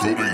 coming.